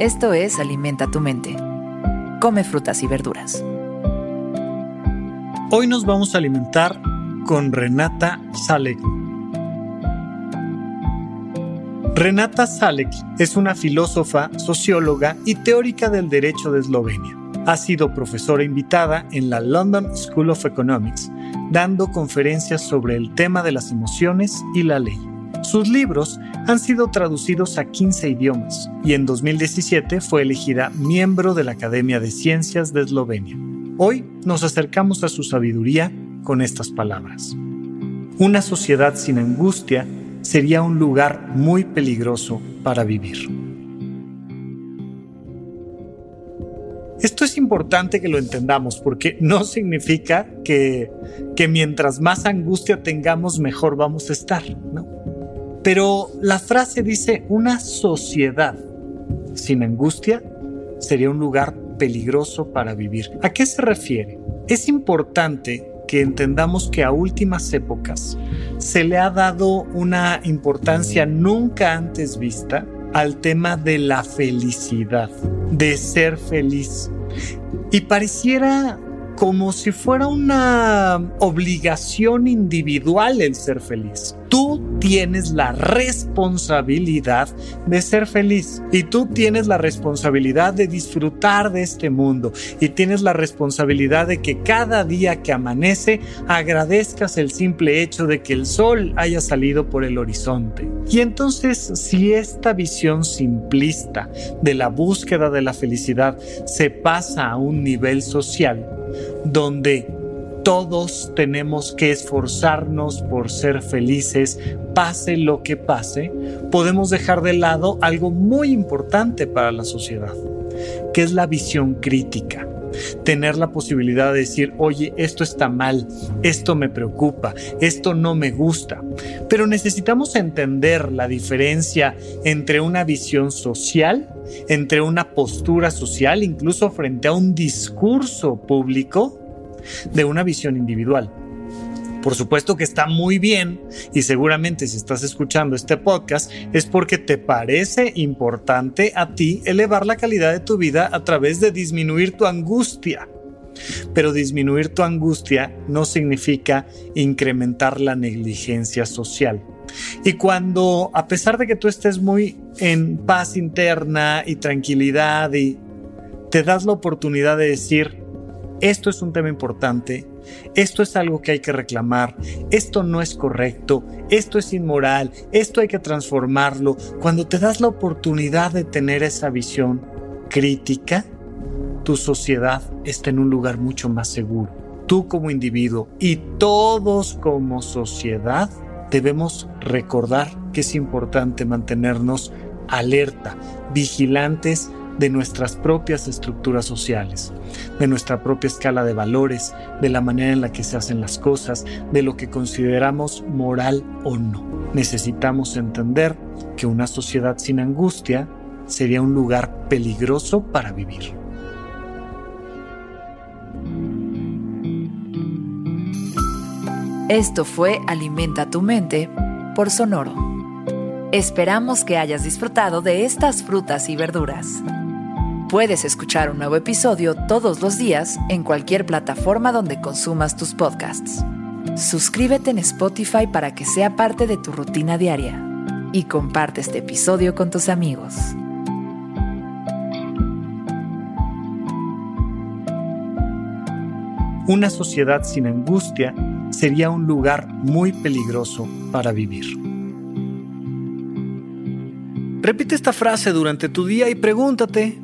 Esto es Alimenta tu mente. Come frutas y verduras. Hoy nos vamos a alimentar con Renata Salek. Renata Salek es una filósofa, socióloga y teórica del derecho de Eslovenia. Ha sido profesora invitada en la London School of Economics, dando conferencias sobre el tema de las emociones y la ley. Sus libros han sido traducidos a 15 idiomas y en 2017 fue elegida miembro de la Academia de Ciencias de Eslovenia. Hoy nos acercamos a su sabiduría con estas palabras. Una sociedad sin angustia sería un lugar muy peligroso para vivir. Esto es importante que lo entendamos porque no significa que, que mientras más angustia tengamos, mejor vamos a estar. ¿no? Pero la frase dice, una sociedad sin angustia sería un lugar peligroso para vivir. ¿A qué se refiere? Es importante que entendamos que a últimas épocas se le ha dado una importancia nunca antes vista al tema de la felicidad, de ser feliz. Y pareciera como si fuera una obligación individual el ser feliz. Tú tienes la responsabilidad de ser feliz y tú tienes la responsabilidad de disfrutar de este mundo y tienes la responsabilidad de que cada día que amanece agradezcas el simple hecho de que el sol haya salido por el horizonte. Y entonces si esta visión simplista de la búsqueda de la felicidad se pasa a un nivel social, donde todos tenemos que esforzarnos por ser felices, pase lo que pase, podemos dejar de lado algo muy importante para la sociedad, que es la visión crítica. Tener la posibilidad de decir, oye, esto está mal, esto me preocupa, esto no me gusta. Pero necesitamos entender la diferencia entre una visión social, entre una postura social, incluso frente a un discurso público, de una visión individual. Por supuesto que está muy bien y seguramente si estás escuchando este podcast es porque te parece importante a ti elevar la calidad de tu vida a través de disminuir tu angustia. Pero disminuir tu angustia no significa incrementar la negligencia social. Y cuando, a pesar de que tú estés muy en paz interna y tranquilidad y te das la oportunidad de decir, esto es un tema importante, esto es algo que hay que reclamar, esto no es correcto, esto es inmoral, esto hay que transformarlo. Cuando te das la oportunidad de tener esa visión crítica, tu sociedad está en un lugar mucho más seguro. Tú como individuo y todos como sociedad debemos recordar que es importante mantenernos alerta, vigilantes de nuestras propias estructuras sociales, de nuestra propia escala de valores, de la manera en la que se hacen las cosas, de lo que consideramos moral o no. Necesitamos entender que una sociedad sin angustia sería un lugar peligroso para vivir. Esto fue Alimenta tu mente por Sonoro. Esperamos que hayas disfrutado de estas frutas y verduras. Puedes escuchar un nuevo episodio todos los días en cualquier plataforma donde consumas tus podcasts. Suscríbete en Spotify para que sea parte de tu rutina diaria y comparte este episodio con tus amigos. Una sociedad sin angustia sería un lugar muy peligroso para vivir. Repite esta frase durante tu día y pregúntate,